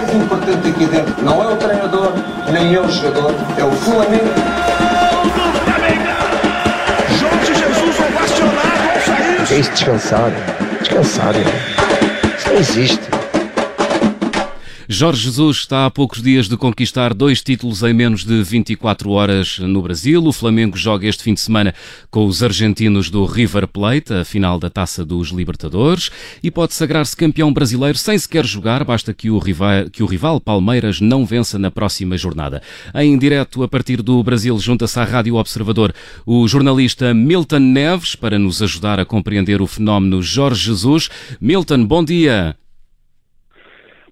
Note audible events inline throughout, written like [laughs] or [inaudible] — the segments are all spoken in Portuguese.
mais importante aqui dentro não é o treinador, nem é o jogador, é o Flamengo. Jorge Jesus ovacionado ao sair. Que isso, descansado. Descansado, irmão. Isso não existe. Jorge Jesus está há poucos dias de conquistar dois títulos em menos de 24 horas no Brasil. O Flamengo joga este fim de semana com os argentinos do River Plate, a final da Taça dos Libertadores, e pode sagrar-se campeão brasileiro sem sequer jogar, basta que o, rival, que o rival Palmeiras não vença na próxima jornada. Em direto a partir do Brasil, junta-se à Rádio Observador o jornalista Milton Neves para nos ajudar a compreender o fenómeno Jorge Jesus. Milton, bom dia.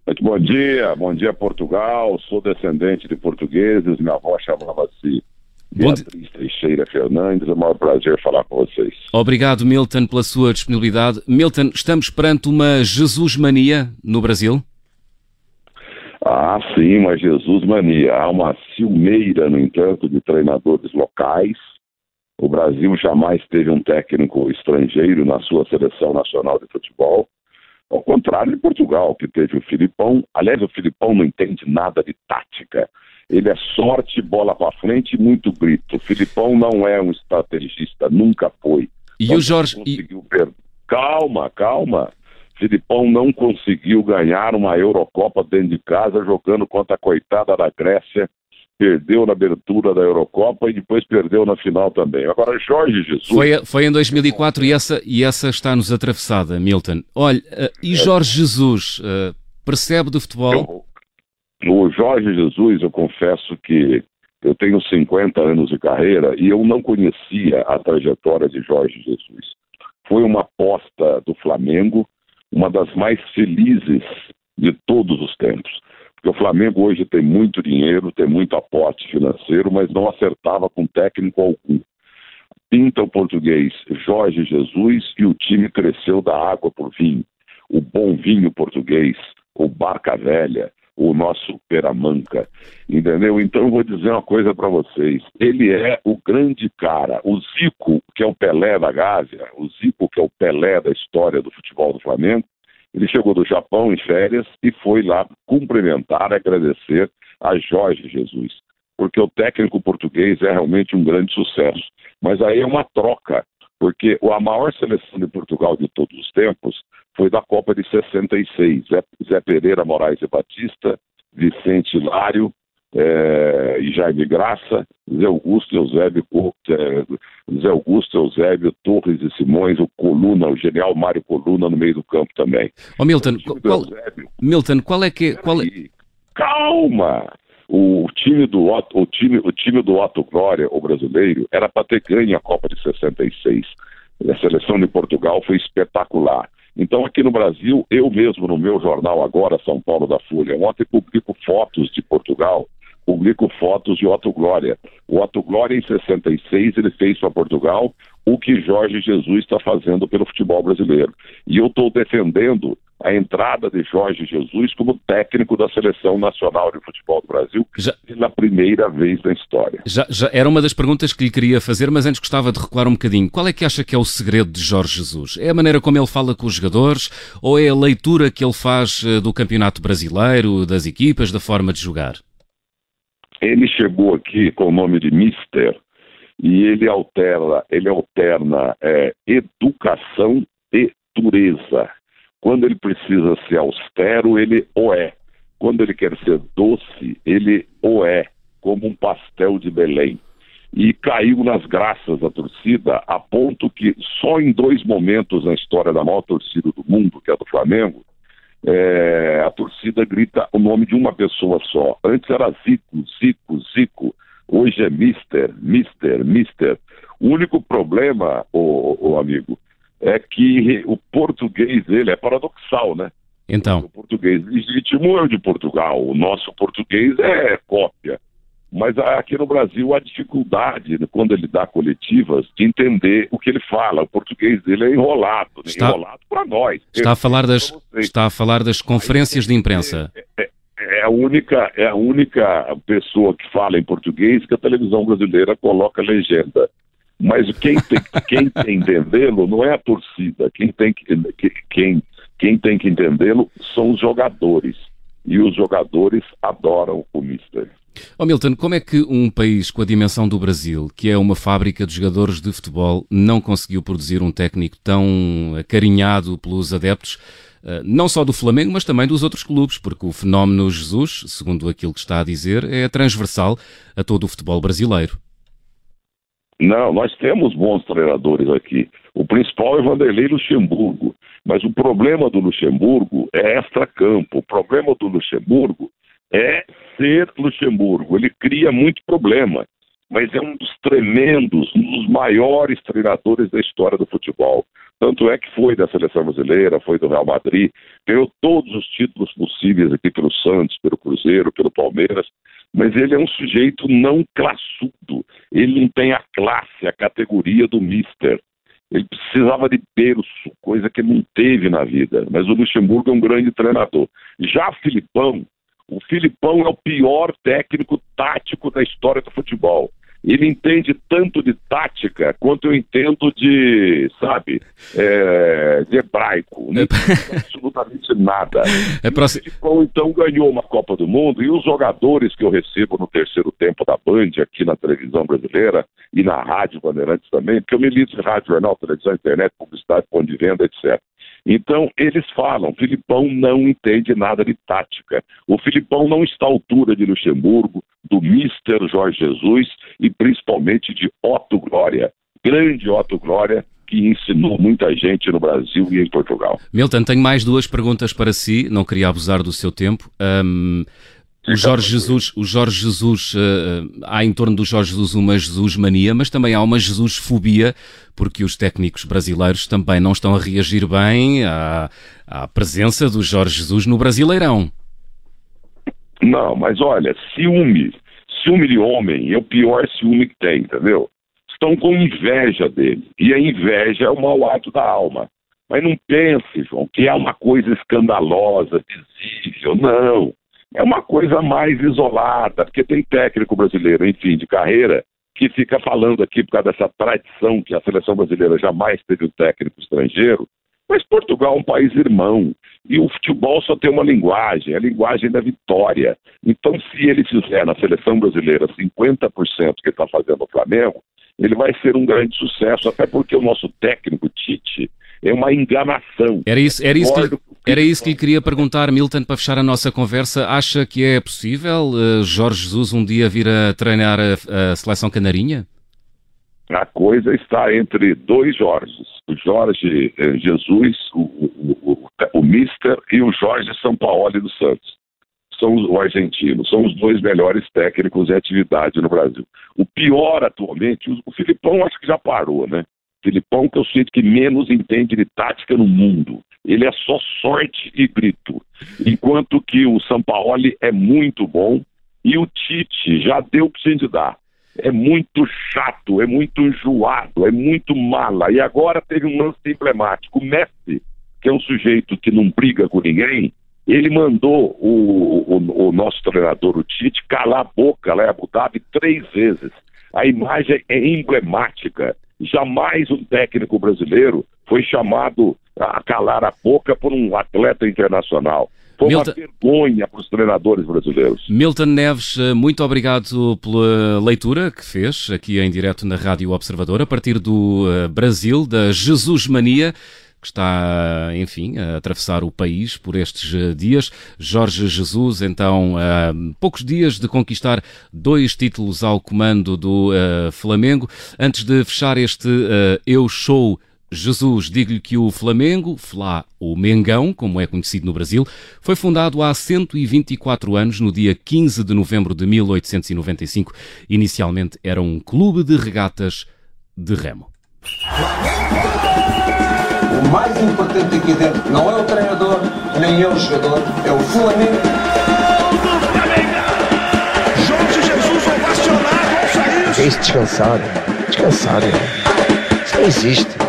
Muito bom dia, bom dia Portugal. Sou descendente de portugueses, minha avó chamava-se Beatriz Teixeira Fernandes. É um maior prazer falar com vocês. Obrigado, Milton, pela sua disponibilidade. Milton, estamos perante uma Jesus mania no Brasil? Ah, sim, uma Jesus mania. Há uma ciumeira, no entanto, de treinadores locais. O Brasil jamais teve um técnico estrangeiro na sua seleção nacional de futebol. Ao contrário de Portugal, que teve o Filipão. Aliás, o Filipão não entende nada de tática. Ele é sorte, bola para frente e muito grito. O Filipão não é um estrategista, nunca foi. E o Jorge. Conseguiu e... per... Calma, calma. Filipão não conseguiu ganhar uma Eurocopa dentro de casa jogando contra a coitada da Grécia perdeu na abertura da Eurocopa e depois perdeu na final também. Agora, Jorge Jesus. Foi, foi em 2004 e essa, e essa está-nos atravessada, Milton. Olha, uh, e Jorge Jesus uh, percebe do futebol? Eu, o Jorge Jesus, eu confesso que eu tenho 50 anos de carreira e eu não conhecia a trajetória de Jorge Jesus. Foi uma aposta do Flamengo, uma das mais felizes de todos os tempos. Porque o Flamengo hoje tem muito dinheiro, tem muito aporte financeiro, mas não acertava com técnico algum. Pinta o português Jorge Jesus e o time cresceu da água por vinho. O bom vinho português, o Barca Velha, o nosso Peramanca, entendeu? Então eu vou dizer uma coisa para vocês. Ele é o grande cara. O Zico, que é o Pelé da Gávea, o Zico, que é o Pelé da história do futebol do Flamengo, ele chegou do Japão em férias e foi lá cumprimentar, agradecer a Jorge Jesus, porque o técnico português é realmente um grande sucesso. Mas aí é uma troca, porque a maior seleção de Portugal de todos os tempos foi da Copa de 66. Zé, Zé Pereira Moraes e Batista, Vicente Hilário, é, e Jaime Graça, Zé Augusto Eusébio, é, Zé Augusto Eusébio, Torres e Simões, o Coluna, o genial Mário Coluna no meio do campo também. Ô Milton, qual, Milton, qual é que... Qual é... Calma! O time do o time, o time do Otto Glória, o brasileiro, era para ter ganho a Copa de 66. A seleção de Portugal foi espetacular. Então, aqui no Brasil, eu mesmo, no meu jornal agora, São Paulo da Folha, ontem publico fotos de Portugal publico fotos de Otto Glória. O Otto Glória, em 66, ele fez para Portugal o que Jorge Jesus está fazendo pelo futebol brasileiro. E eu estou defendendo a entrada de Jorge Jesus como técnico da Seleção Nacional de Futebol do Brasil já, pela primeira vez na história. Já, já, era uma das perguntas que lhe queria fazer, mas antes gostava de recuar um bocadinho. Qual é que acha que é o segredo de Jorge Jesus? É a maneira como ele fala com os jogadores ou é a leitura que ele faz eh, do campeonato brasileiro, das equipas, da forma de jogar? Ele chegou aqui com o nome de Mister e ele alterna, ele alterna é, educação e dureza. Quando ele precisa ser austero, ele o é. Quando ele quer ser doce, ele o é, como um pastel de Belém. E caiu nas graças da torcida, a ponto que só em dois momentos na história da maior torcida do mundo, que é a do Flamengo, é, a torcida grita o nome de uma pessoa só. Antes era Zico, Zico, Zico. Hoje é Mister, Mister, Mister. O único problema, o, o amigo, é que o português ele é paradoxal, né? Então. O português legítimo é o de Portugal. O nosso português é cópia. Mas aqui no Brasil há dificuldade, quando ele dá coletivas, de entender o que ele fala. O português dele é enrolado, né? está, enrolado para nós. Está a, falar das, está a falar das conferências de imprensa. É, é, é, a única, é a única pessoa que fala em português que a televisão brasileira coloca legenda. Mas quem tem, quem tem que entendê-lo não é a torcida. Quem tem que, quem, quem tem que entendê-lo são os jogadores. e os jogadores adoram o Mister. Oh Milton, como é que um país com a dimensão do Brasil, que é uma fábrica de jogadores de futebol, não conseguiu produzir um técnico tão acarinhado pelos adeptos, eh, não só do Flamengo, mas também dos outros clubes, porque o fenómeno Jesus, segundo aquilo que está a dizer, é transversal a todo o futebol brasileiro. Não, nós temos bons treinadores aqui. O principal é Vanderlei Luxemburgo. Mas o problema do Luxemburgo é extra-campo. O problema do Luxemburgo é ser Luxemburgo. Ele cria muito problema, mas é um dos tremendos, um dos maiores treinadores da história do futebol. Tanto é que foi da seleção brasileira, foi do Real Madrid, ganhou todos os títulos possíveis aqui pelo Santos, pelo Cruzeiro, pelo Palmeiras, mas ele é um sujeito não classudo. Ele não tem a classe, a categoria do mister. Ele precisava de berço, coisa que não teve na vida. Mas o Luxemburgo é um grande treinador. Já Filipão, o Filipão é o pior técnico tático da história do futebol. Ele entende tanto de tática quanto eu entendo de, sabe, é, de hebraico. Não entende absolutamente nada. [laughs] É próximo... O Filipão, então, ganhou uma Copa do Mundo e os jogadores que eu recebo no terceiro tempo da Band, aqui na televisão brasileira e na Rádio Bandeirantes também, porque eu milito em rádio, jornal, televisão, internet, publicidade, ponto de venda, etc. Então, eles falam, Filipão não entende nada de tática. O Filipão não está à altura de Luxemburgo, do Mister Jorge Jesus e principalmente de Otto Glória, grande Otto Glória, que ensinou muita gente no Brasil e em Portugal. Milton, tenho mais duas perguntas para si, não queria abusar do seu tempo. Um, o Jorge Jesus, o Jorge Jesus uh, há em torno do Jorge Jesus uma Jesus mania, mas também há uma Jesus fobia, porque os técnicos brasileiros também não estão a reagir bem à, à presença do Jorge Jesus no Brasileirão. Não, mas olha, ciúme, ciúme de homem é o pior ciúme que tem, entendeu? Estão com inveja dele, e a inveja é o mau ato da alma. Mas não pense, João, que é uma coisa escandalosa, visível, não é uma coisa mais isolada, porque tem técnico brasileiro, enfim, de carreira, que fica falando aqui por causa dessa tradição que a seleção brasileira jamais teve um técnico estrangeiro. Mas Portugal é um país irmão e o futebol só tem uma linguagem, a linguagem da vitória. Então, se ele fizer na seleção brasileira 50% que está fazendo no Flamengo, ele vai ser um grande sucesso, até porque o nosso técnico Tite é uma enganação. Era isso, era isso, que, era isso que lhe queria perguntar, Milton, para fechar a nossa conversa. Acha que é possível uh, Jorge Jesus um dia vir a treinar a, a seleção canarinha? A coisa está entre dois Jorges, o Jorge eh, Jesus, o, o, o, o Mister, e o Jorge Sampaoli dos Santos. São os, o argentino, são os dois melhores técnicos em atividade no Brasil. O pior atualmente, o, o Filipão acho que já parou, né? Filipão, que eu sinto que menos entende de tática no mundo. Ele é só sorte e grito. Enquanto que o Sampaoli é muito bom e o Tite já deu o que tinha de dar. É muito chato, é muito enjoado, é muito mala. E agora teve um lance emblemático. O Messi, que é um sujeito que não briga com ninguém, ele mandou o, o, o nosso treinador, o Tite, calar a boca lá em Abu Dhabi três vezes. A imagem é emblemática. Jamais um técnico brasileiro foi chamado a calar a boca por um atleta internacional. Foi Milton... uma vergonha para os treinadores brasileiros. Milton Neves, eh, muito obrigado pela leitura que fez aqui em direto na Rádio Observador, a partir do eh, Brasil, da Jesus Mania que está, enfim, a atravessar o país por estes eh, dias. Jorge Jesus, então, a poucos dias de conquistar dois títulos ao comando do uh, Flamengo. Antes de fechar este uh, Eu Show Jesus, digo-lhe que o Flamengo, Flá ou Mengão, como é conhecido no Brasil, foi fundado há 124 anos, no dia 15 de novembro de 1895. Inicialmente era um clube de regatas de remo. O mais importante aqui dentro não é o treinador, nem é o jogador, é o Flamengo. Jorge Jesus ovacionado ao sair. Descansado, descansado. Isso não existe.